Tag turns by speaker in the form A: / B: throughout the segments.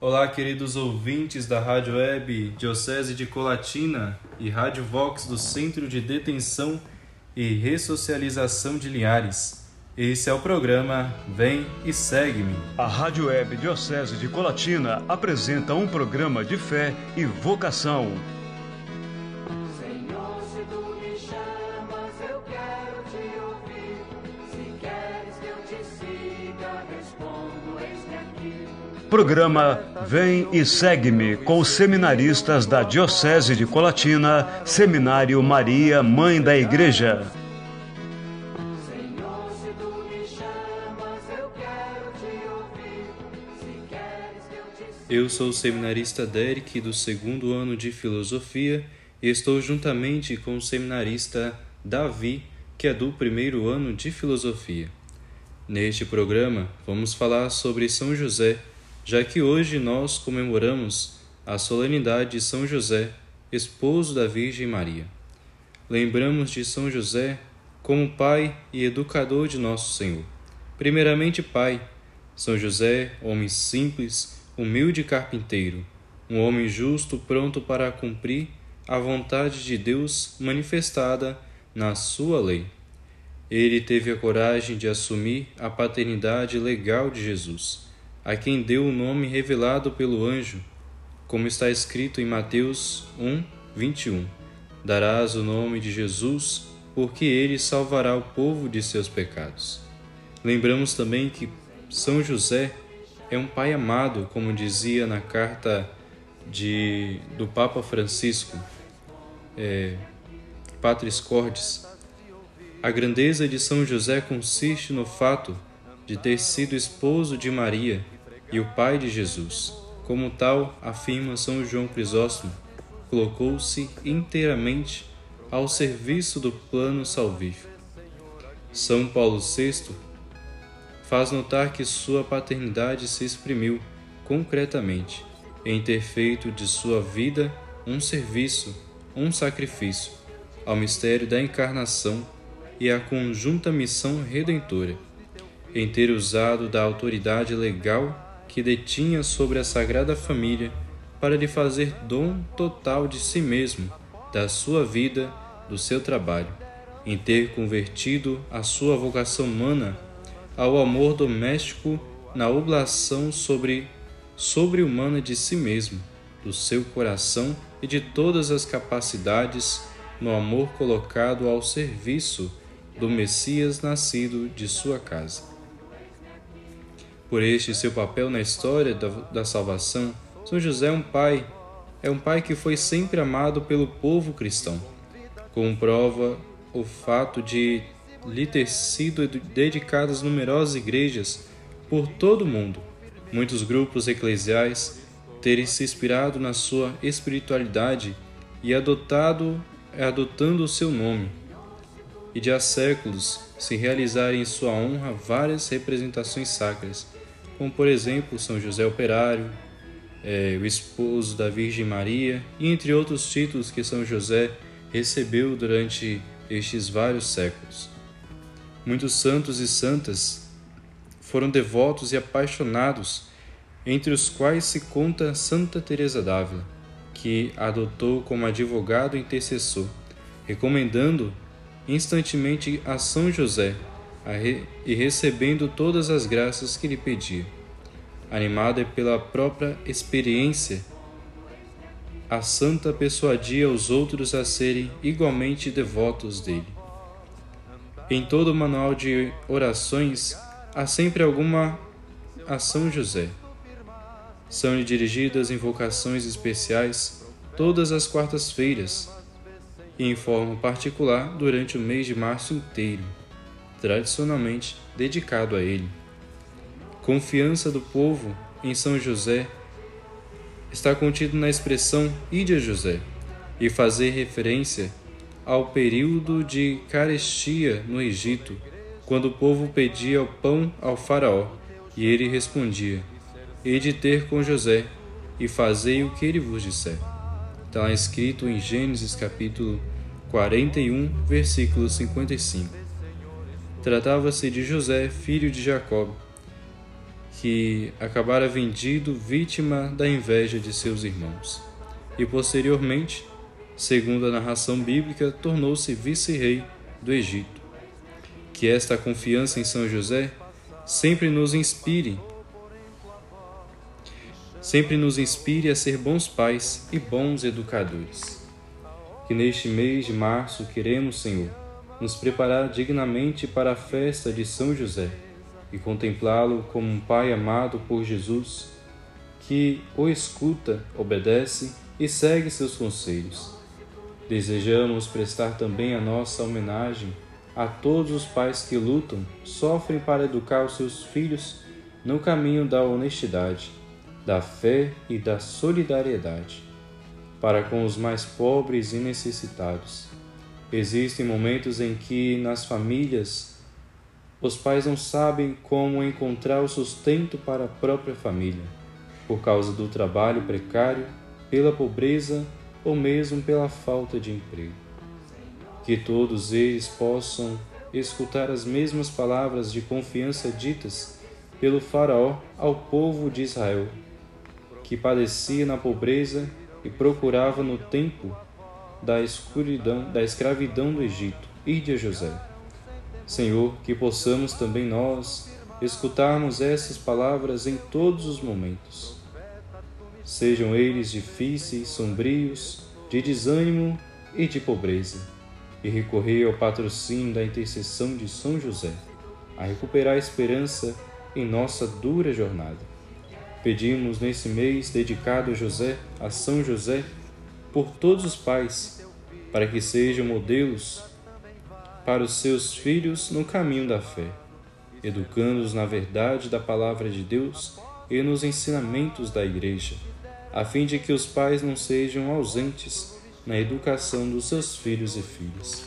A: Olá, queridos ouvintes da Rádio Web Diocese de Colatina e Rádio Vox do Centro de Detenção e Ressocialização de Linhares. Esse é o programa Vem e Segue-me.
B: A Rádio Web Diocese de Colatina apresenta um programa de fé e vocação Programa Vem e Segue-me com os seminaristas da Diocese de Colatina, Seminário Maria, Mãe da Igreja.
A: Eu sou o seminarista Derek do segundo ano de Filosofia e estou juntamente com o seminarista Davi, que é do primeiro ano de Filosofia. Neste programa, vamos falar sobre São José já que hoje nós comemoramos a solenidade de São José, esposo da Virgem Maria. Lembramos de São José como pai e educador de nosso Senhor. Primeiramente, pai, São José, homem simples, humilde carpinteiro, um homem justo pronto para cumprir a vontade de Deus manifestada na sua lei. Ele teve a coragem de assumir a paternidade legal de Jesus a quem deu o nome revelado pelo anjo, como está escrito em Mateus 1, 21. Darás o nome de Jesus, porque ele salvará o povo de seus pecados. Lembramos também que São José é um pai amado, como dizia na carta de, do Papa Francisco, é, Patris Cordis. A grandeza de São José consiste no fato de ter sido esposo de Maria e o Pai de Jesus. Como tal, afirma São João Crisóstomo, colocou-se inteiramente ao serviço do plano salvífico. São Paulo VI faz notar que sua paternidade se exprimiu concretamente em ter feito de sua vida um serviço, um sacrifício ao mistério da encarnação e à conjunta missão redentora, em ter usado da autoridade legal que detinha sobre a Sagrada Família para lhe fazer dom total de si mesmo, da sua vida, do seu trabalho, em ter convertido a sua vocação humana ao amor doméstico na oblação sobre sobre-humana de si mesmo, do seu coração e de todas as capacidades no amor colocado ao serviço do Messias nascido de sua casa. Por este seu papel na história da, da salvação, São José é um pai, é um pai que foi sempre amado pelo povo cristão. Como prova o fato de lhe ter sido dedicadas numerosas igrejas por todo o mundo, muitos grupos eclesiais terem se inspirado na sua espiritualidade e adotado adotando o seu nome, e de há séculos se realizarem em sua honra várias representações sacras como por exemplo São José Operário, é, o esposo da Virgem Maria, e entre outros títulos que São José recebeu durante estes vários séculos. Muitos santos e santas foram devotos e apaixonados, entre os quais se conta Santa Teresa d'Ávila, que adotou como advogado e intercessor, recomendando instantemente a São José e recebendo todas as graças que lhe pedia. Animada pela própria experiência, a santa persuadia os outros a serem igualmente devotos dele. Em todo o manual de orações há sempre alguma a São José. São-lhe dirigidas invocações especiais todas as quartas-feiras e em forma particular durante o mês de março inteiro tradicionalmente dedicado a ele. Confiança do povo em São José está contido na expressão Ide a José e fazer referência ao período de carestia no Egito, quando o povo pedia o pão ao faraó e ele respondia: Ide ter com José e fazei o que ele vos disser. Está escrito em Gênesis capítulo 41, versículo 55. Tratava-se de José, filho de Jacob, que acabara vendido vítima da inveja de seus irmãos. E posteriormente, segundo a narração bíblica, tornou-se vice-rei do Egito. Que esta confiança em São José sempre nos inspire, sempre nos inspire a ser bons pais e bons educadores. Que neste mês de março queremos, Senhor, nos preparar dignamente para a festa de São José e contemplá-lo como um Pai amado por Jesus, que o escuta, obedece e segue seus conselhos. Desejamos prestar também a nossa homenagem a todos os pais que lutam, sofrem para educar os seus filhos no caminho da honestidade, da fé e da solidariedade, para com os mais pobres e necessitados. Existem momentos em que nas famílias os pais não sabem como encontrar o sustento para a própria família, por causa do trabalho precário, pela pobreza ou mesmo pela falta de emprego. Que todos eles possam escutar as mesmas palavras de confiança ditas pelo Faraó ao povo de Israel, que padecia na pobreza e procurava no tempo da escuridão, da escravidão do Egito, e de José Senhor, que possamos também nós escutarmos essas palavras em todos os momentos. Sejam eles difíceis, sombrios, de desânimo e de pobreza, e recorrer ao patrocínio da intercessão de São José, a recuperar a esperança em nossa dura jornada. Pedimos nesse mês dedicado a José, a São José, por todos os pais, para que sejam modelos para os seus filhos no caminho da fé, educando-os na verdade da palavra de Deus e nos ensinamentos da Igreja, a fim de que os pais não sejam ausentes na educação dos seus filhos e filhas.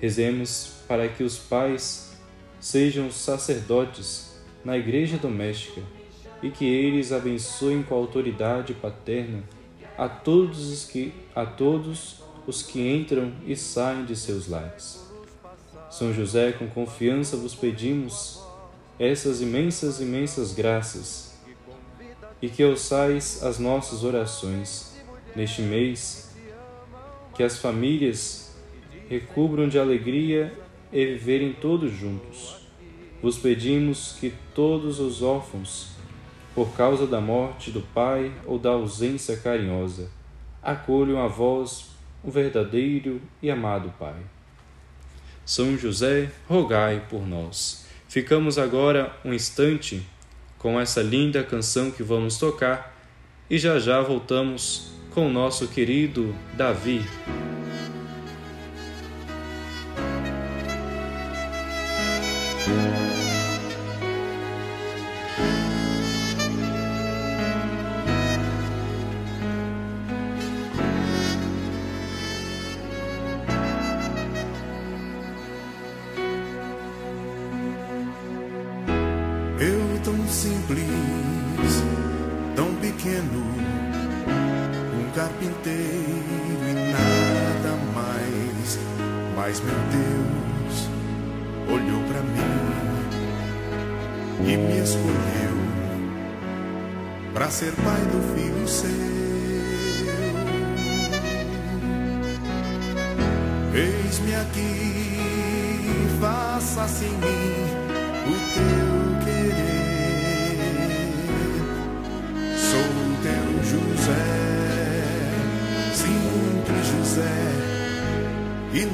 A: Rezemos para que os pais sejam sacerdotes na igreja doméstica e que eles abençoem com a autoridade paterna a todos os que a todos os que entram e saem de seus lares. São José, com confiança vos pedimos essas imensas, imensas graças e que ouçais as nossas orações neste mês, que as famílias recubram de alegria e viverem todos juntos. Vos pedimos que todos os órfãos, por causa da morte do pai ou da ausência carinhosa, acolham a vós o verdadeiro e amado Pai. São José, rogai por nós. Ficamos agora um instante com essa linda canção que vamos tocar e já já voltamos com o nosso querido Davi.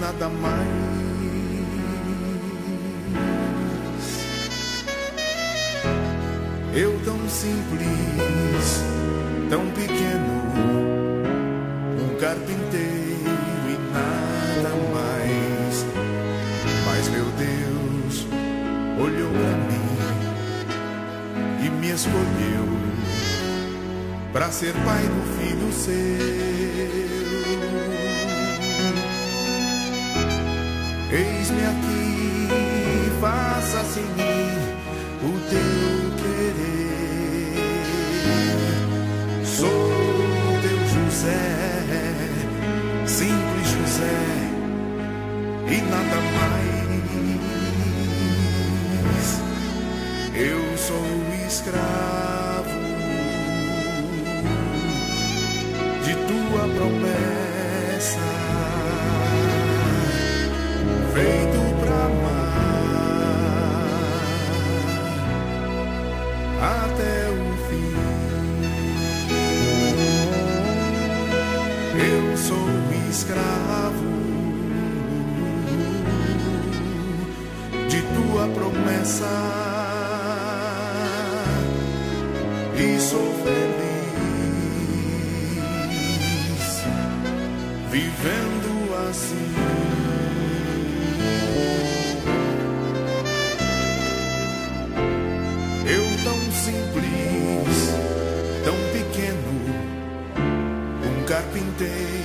C: Nada mais. Eu tão simples, tão pequeno, um carpinteiro e nada mais. Mas meu Deus olhou para mim e me escolheu para ser pai do filho seu. Eis-me aqui, faça-se em mim o teu querer. Sou teu José, simples José, e nada mais. Eu sou escravo carpinteiro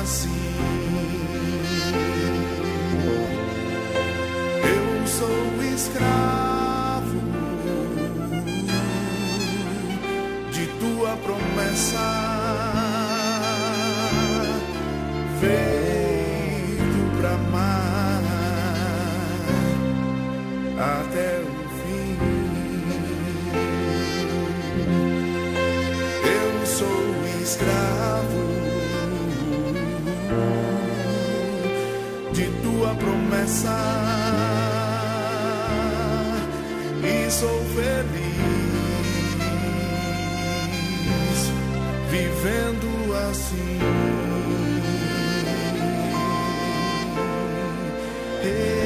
C: Eu sou escravo de tua promessa, promessa e sou feliz vivendo assim. Eu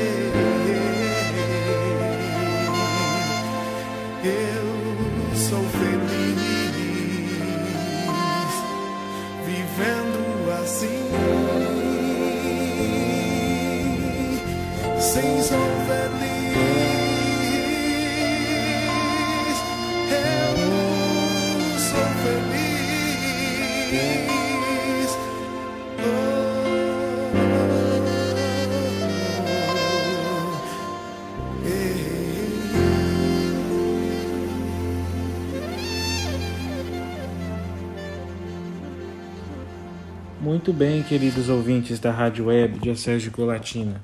D: Muito bem, queridos ouvintes da Rádio Web de de Colatina.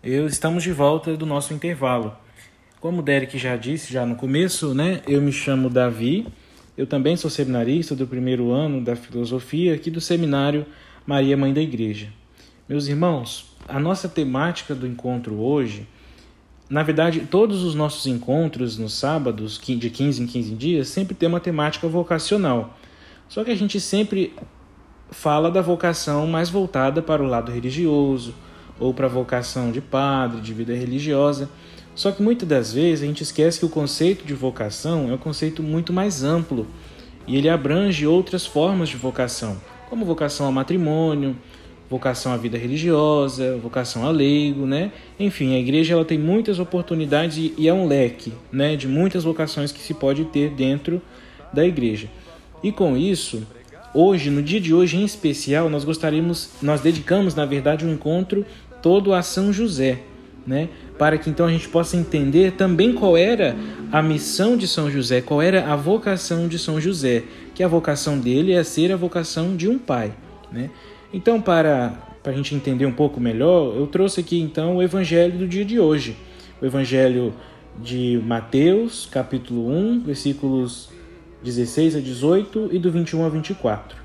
D: Eu estamos de volta do nosso intervalo. Como o Derek já disse já no começo, né? Eu me chamo Davi. Eu também sou seminarista do primeiro ano da filosofia aqui do seminário Maria Mãe da Igreja. Meus irmãos, a nossa temática do encontro hoje, na verdade, todos os nossos encontros nos sábados, de 15 em 15 dias, sempre tem uma temática vocacional. Só que a gente sempre fala da vocação mais voltada para o lado religioso, ou para a vocação de padre, de vida religiosa. Só que muitas das vezes a gente esquece que o conceito de vocação é um conceito muito mais amplo e ele abrange outras formas de vocação, como vocação ao matrimônio, vocação à vida religiosa, vocação a leigo, né? Enfim, a igreja ela tem muitas oportunidades e, é um leque, né, de muitas vocações que se pode ter dentro da igreja. E com isso, hoje, no dia de hoje em especial, nós gostaríamos, nós dedicamos, na verdade, um encontro todo a São José, né? Para que então a gente possa entender também qual era a missão de São José, qual era a vocação de São José, que a vocação dele é ser a vocação de um pai, né? Então, para, para a gente entender um pouco melhor, eu trouxe aqui então o evangelho do dia de hoje. O evangelho de Mateus, capítulo 1, versículos 16 a 18 e do 21 a 24.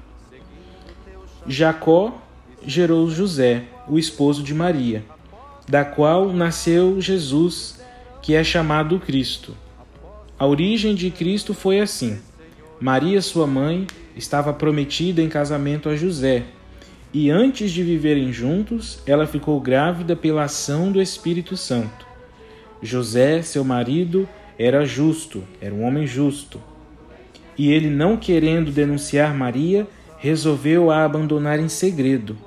D: Jacó gerou José, o esposo de Maria, da qual nasceu Jesus, que é chamado Cristo. A origem de Cristo foi assim: Maria, sua mãe, estava prometida em casamento a José, e antes de viverem juntos, ela ficou grávida pela ação do Espírito Santo. José, seu marido, era justo, era um homem justo. E ele, não querendo denunciar Maria, resolveu a abandonar em segredo.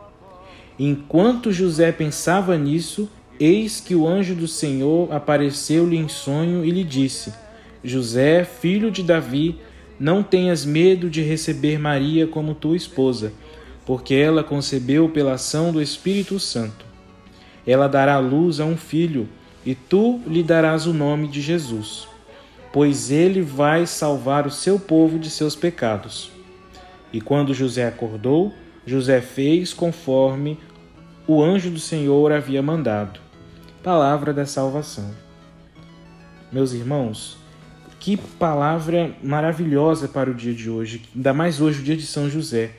D: Enquanto José pensava nisso, eis que o anjo do Senhor apareceu-lhe em sonho e lhe disse: José, filho de Davi, não tenhas medo de receber Maria como tua esposa, porque ela concebeu pela ação do Espírito Santo. Ela dará luz a um filho, e tu lhe darás o nome de Jesus, pois ele vai salvar o seu povo de seus pecados. E quando José acordou, José fez conforme o anjo do Senhor havia mandado. Palavra da salvação. Meus irmãos, que palavra maravilhosa para o dia de hoje, ainda mais hoje, o dia de São José.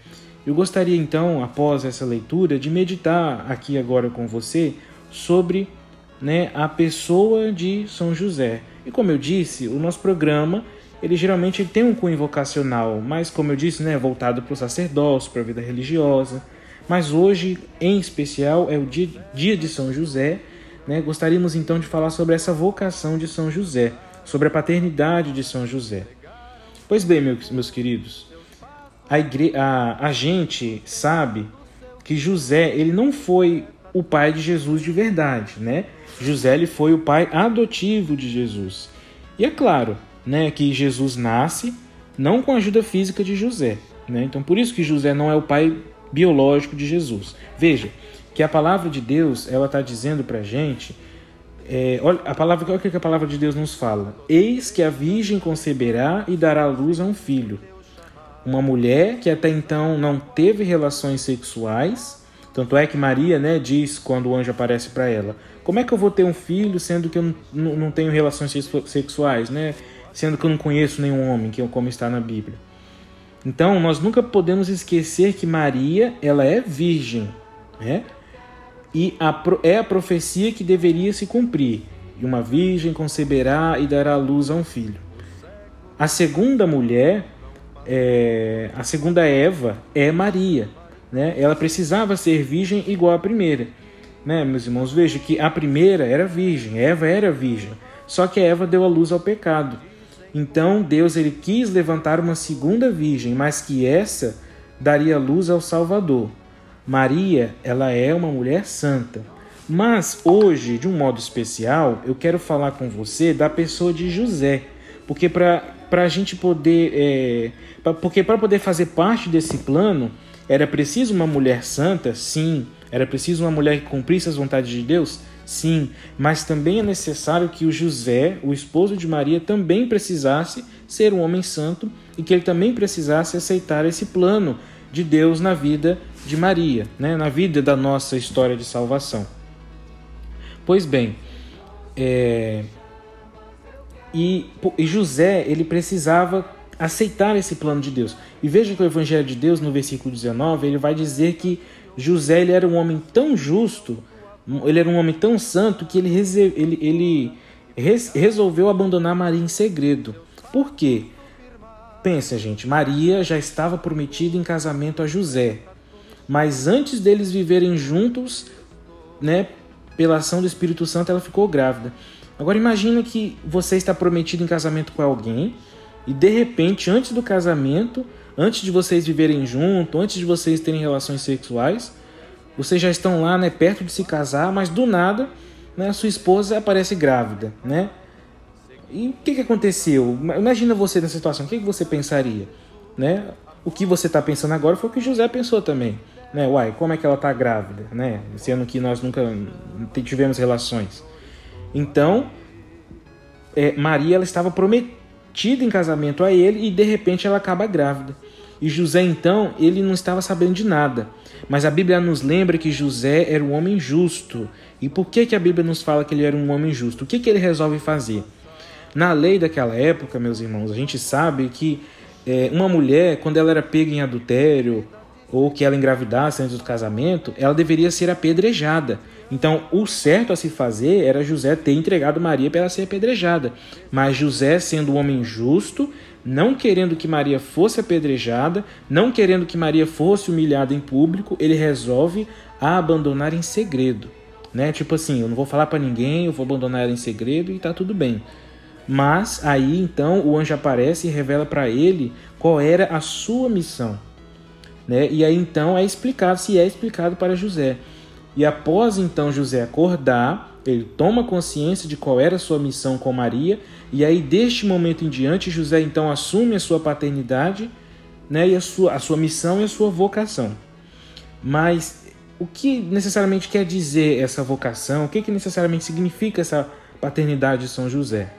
D: Eu gostaria então, após essa leitura, de meditar aqui agora com você sobre né, a pessoa de São José. E como eu disse, o nosso programa ele geralmente tem um cunho vocacional, mas como eu disse, né, voltado para o sacerdócio, para a vida religiosa. Mas hoje, em especial, é o dia, dia de São José. Né? Gostaríamos então de falar sobre essa vocação de São José sobre a paternidade de São José. Pois bem, meus, meus queridos, a, igre... a, a gente sabe que José ele não foi o pai de Jesus de verdade, né? José foi o pai adotivo de Jesus. E é claro, né, que Jesus nasce não com a ajuda física de José, né? Então por isso que José não é o pai biológico de Jesus. Veja que a palavra de Deus ela está dizendo para gente é, olha, a palavra, olha o que a palavra de Deus nos fala. Eis que a virgem conceberá e dará luz a um filho. Uma mulher que até então não teve relações sexuais, tanto é que Maria né, diz quando o anjo aparece para ela: Como é que eu vou ter um filho sendo que eu não, não tenho relações sexuais, né? Sendo que eu não conheço nenhum homem, que como está na Bíblia. Então, nós nunca podemos esquecer que Maria, ela é virgem, né? e a, é a profecia que deveria se cumprir. E uma virgem conceberá e dará luz a um filho. A segunda mulher, é, a segunda Eva, é Maria. Né? Ela precisava ser virgem igual à primeira. Né, meus irmãos, veja que a primeira era virgem, Eva era virgem. Só que Eva deu a luz ao pecado. Então Deus ele quis levantar uma segunda virgem, mas que essa daria luz ao Salvador. Maria, ela é uma mulher santa. Mas hoje, de um modo especial, eu quero falar com você da pessoa de José, porque para a gente poder, é, pra, porque para poder fazer parte desse plano, era preciso uma mulher santa, sim. Era preciso uma mulher que cumprisse as vontades de Deus, sim. Mas também é necessário que o José, o esposo de Maria, também precisasse ser um homem santo e que ele também precisasse aceitar esse plano de Deus na vida de Maria, né, na vida da nossa história de salvação. Pois bem, é, e, e José ele precisava aceitar esse plano de Deus. E veja que o Evangelho de Deus, no versículo 19, ele vai dizer que José ele era um homem tão justo, ele era um homem tão santo que ele, ele, ele resolveu abandonar Maria em segredo. Por quê? Pensa, gente, Maria já estava prometida em casamento a José. Mas antes deles viverem juntos, né, pela ação do Espírito Santo, ela ficou grávida. Agora imagina que você está prometido em casamento com alguém e de repente, antes do casamento, antes de vocês viverem junto, antes de vocês terem relações sexuais, vocês já estão lá, né, perto de se casar, mas do nada, né, sua esposa aparece grávida, né? E o que, que aconteceu? Imagina você nessa situação, o que, que você pensaria, né? O que você está pensando agora foi o que José pensou também né? Uai, como é que ela está grávida, né? Sendo que nós nunca tivemos relações. Então, é, Maria ela estava prometida em casamento a ele e de repente ela acaba grávida. E José então, ele não estava sabendo de nada. Mas a Bíblia nos lembra que José era um homem justo. E por que, que a Bíblia nos fala que ele era um homem justo? O que, que ele resolve fazer? Na lei daquela época, meus irmãos, a gente sabe que é, uma mulher, quando ela era pega em adultério ou que ela engravidasse antes do casamento, ela deveria ser apedrejada. Então, o certo a se fazer era José ter entregado Maria para ela ser apedrejada. Mas José, sendo um homem justo, não querendo que Maria fosse apedrejada, não querendo que Maria fosse humilhada em público, ele resolve a abandonar em segredo, né? Tipo assim, eu não vou falar para ninguém, eu vou abandonar ela em segredo e tá tudo bem. Mas aí então o anjo aparece e revela para ele qual era a sua missão. Né? E aí então é explicado, se é explicado para José. E após então José acordar, ele toma consciência de qual era sua missão com Maria, e aí deste momento em diante José então assume a sua paternidade, né, e a sua, a sua missão e a sua vocação. Mas o que necessariamente quer dizer essa vocação? O que, que necessariamente significa essa paternidade de São José?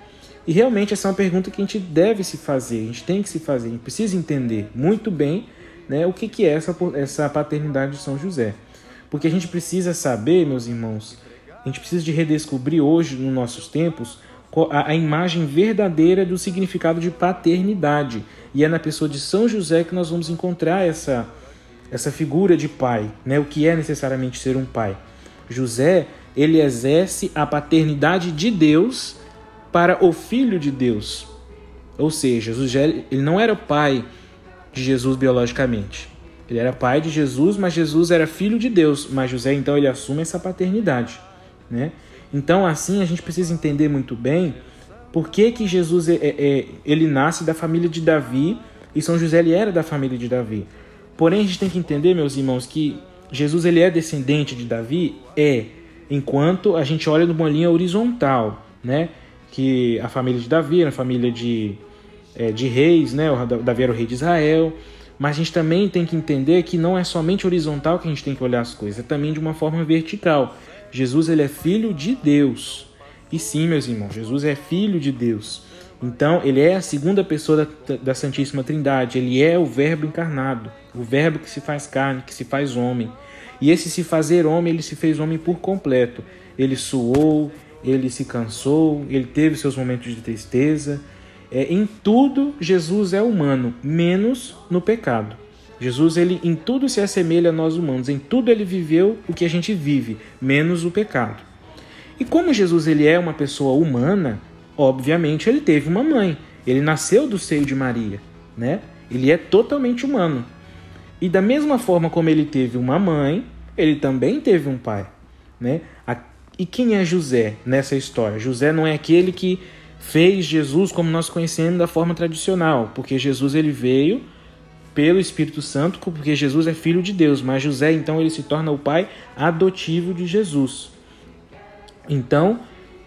D: E realmente essa é uma pergunta que a gente deve se fazer, a gente tem que se fazer, a gente precisa entender muito bem né, o que, que é essa, essa paternidade de São José. Porque a gente precisa saber, meus irmãos, a gente precisa de redescobrir hoje, nos nossos tempos, a, imagem verdadeira do significado de paternidade. E é na pessoa de São José que nós vamos encontrar essa, essa figura de pai, né? o que é necessariamente ser um pai. José, ele exerce a paternidade de Deus para o Filho de Deus. Ou seja, José ele não era pai de Jesus biologicamente. Ele era pai de Jesus, mas Jesus era filho de Deus. Mas José então ele assume essa paternidade, né? Então assim a gente precisa entender muito bem por que, que Jesus é, é, ele nasce da família de Davi e São José ele era da família de Davi. Porém a gente tem que entender, meus irmãos, que Jesus ele é descendente de Davi é enquanto a gente olha numa linha horizontal, né? que a família de Davi era a família de, é, de reis, né? O Davi era o rei de Israel. Mas a gente também tem que entender que não é somente horizontal que a gente tem que olhar as coisas, é também de uma forma vertical. Jesus ele é filho de Deus. E sim, meus irmãos, Jesus é filho de Deus. Então, ele é a segunda pessoa da, da Santíssima Trindade. Ele é o Verbo encarnado, o Verbo que se faz carne, que se faz homem. E esse se fazer homem, ele se fez homem por completo. Ele suou, ele se cansou, ele teve seus momentos de tristeza. É, em tudo, Jesus é humano, menos no pecado. Jesus, ele em tudo se assemelha a nós humanos, em tudo ele viveu o que a gente vive, menos o pecado. E como Jesus ele é uma pessoa humana, obviamente ele teve uma mãe, ele nasceu do seio de Maria, né? Ele é totalmente humano. E da mesma forma como ele teve uma mãe, ele também teve um pai, né? E quem é José nessa história? José não é aquele que fez Jesus como nós conhecemos da forma tradicional, porque Jesus ele veio pelo Espírito Santo, porque Jesus é filho de Deus, mas José então ele se torna o pai adotivo de Jesus. Então,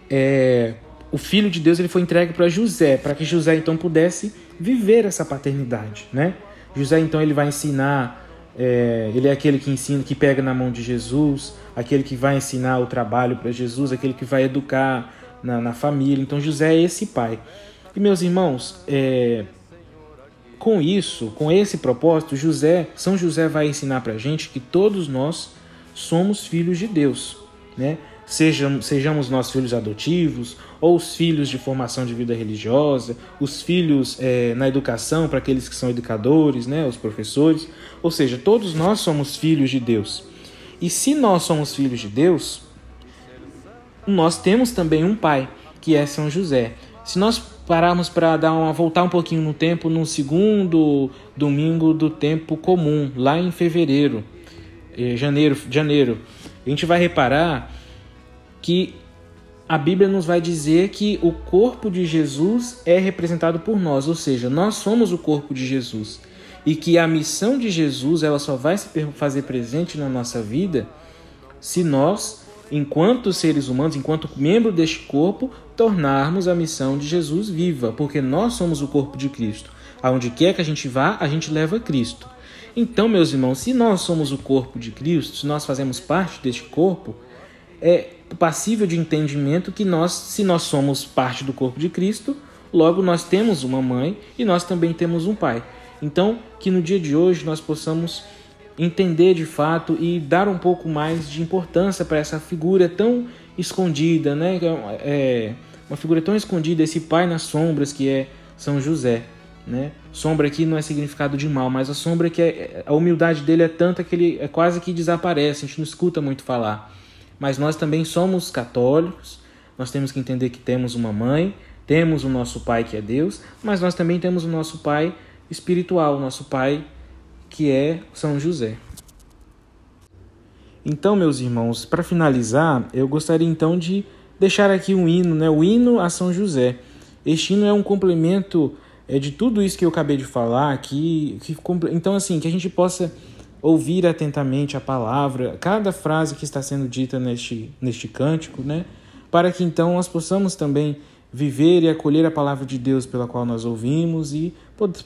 D: é, o filho de Deus ele foi entregue para José, para que José então pudesse viver essa paternidade, né? José então ele vai ensinar é, ele é aquele que ensina, que pega na mão de Jesus, aquele que vai ensinar o trabalho para Jesus, aquele que vai educar na, na, família. Então José é esse pai. E meus irmãos, é, com isso, com esse propósito, José, São José vai ensinar para a gente que todos nós somos filhos de Deus, né? Sejam, sejamos nós filhos adotivos, ou os filhos de formação de vida religiosa, os filhos é, na educação para aqueles que são educadores, né, os professores. Ou seja, todos nós somos filhos de Deus. E se nós somos filhos de Deus, nós temos também um pai, que é São José. Se nós pararmos para dar uma voltar um pouquinho no tempo, no segundo domingo do tempo comum, lá em fevereiro, eh, janeiro, janeiro, a gente vai reparar que a Bíblia nos vai dizer que o corpo de Jesus é representado por nós, ou seja, nós somos o corpo de Jesus. E que a missão de Jesus ela só vai se fazer presente na nossa vida se nós, enquanto seres humanos, enquanto membro deste corpo, tornarmos a missão de Jesus viva, porque nós somos o corpo de Cristo. Aonde quer que a gente vá, a gente leva Cristo. Então, meus irmãos, se nós somos o corpo de Cristo, se nós fazemos parte deste corpo, é passível de entendimento que nós, se nós somos parte do corpo de Cristo, logo nós temos uma mãe e nós também temos um pai. Então, que no dia de hoje nós possamos entender de fato e dar um pouco mais de importância para essa figura tão escondida, né? É uma figura tão escondida, esse pai nas sombras que é São José. Né? Sombra aqui não é significado de mal, mas a sombra que é, a humildade dele é tanta que ele é quase que desaparece, a gente não escuta muito falar mas nós também somos católicos, nós temos que entender que temos uma mãe, temos o nosso pai que é Deus, mas nós também temos o nosso pai espiritual, o nosso pai que é São José. Então, meus irmãos, para finalizar, eu gostaria então de deixar aqui um hino, né? O hino a São José. Este hino é um complemento é, de tudo isso que eu acabei de falar aqui. Que, então, assim, que a gente possa ouvir atentamente a palavra, cada frase que está sendo dita neste, neste cântico, né? Para que então nós possamos também viver e acolher a palavra de Deus pela qual nós ouvimos e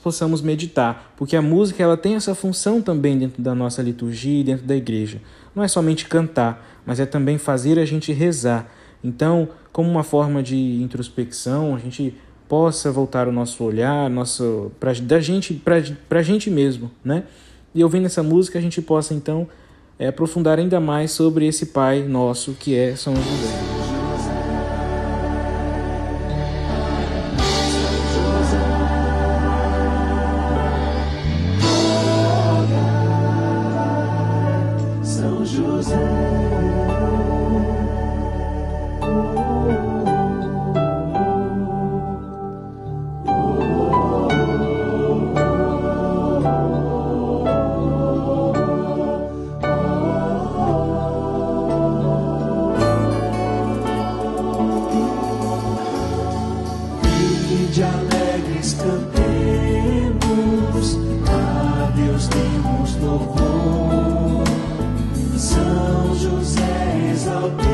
D: possamos meditar, porque a música ela tem essa função também dentro da nossa liturgia e dentro da igreja. Não é somente cantar, mas é também fazer a gente rezar. Então, como uma forma de introspecção, a gente possa voltar o nosso olhar, nosso para da gente para a gente mesmo, né? E ouvindo essa música a gente possa então é, aprofundar ainda mais sobre esse Pai nosso que é São José. São José exaltemos.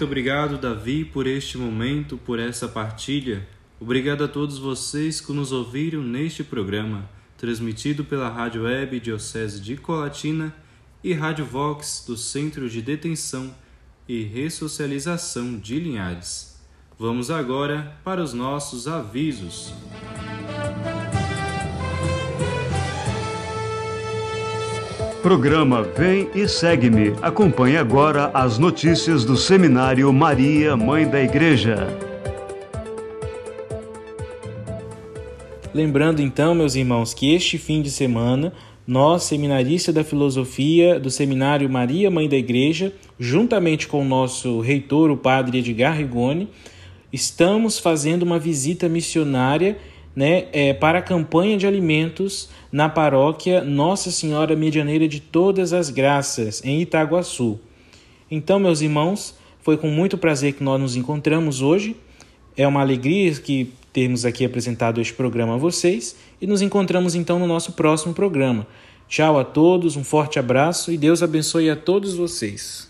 A: Muito obrigado, Davi, por este momento, por essa partilha. Obrigado a todos vocês que nos ouviram neste programa, transmitido pela Rádio Web Diocese de Colatina e Rádio Vox do Centro de Detenção e Ressocialização de Linhares. Vamos agora para os nossos avisos.
B: Programa Vem e Segue-me. Acompanhe agora as notícias do Seminário Maria, Mãe da Igreja.
D: Lembrando então, meus irmãos, que este fim de semana, nós, seminaristas da filosofia do Seminário Maria, Mãe da Igreja, juntamente com o nosso reitor, o padre Edgar Rigoni, estamos fazendo uma visita missionária né, é, para a campanha de alimentos na paróquia Nossa Senhora Medianeira de Todas as Graças, em Itaguaçu. Então, meus irmãos, foi com muito prazer que nós nos encontramos hoje. É uma alegria que termos aqui apresentado este programa a vocês e nos encontramos então no nosso próximo programa. Tchau a todos, um forte abraço e Deus abençoe a todos vocês.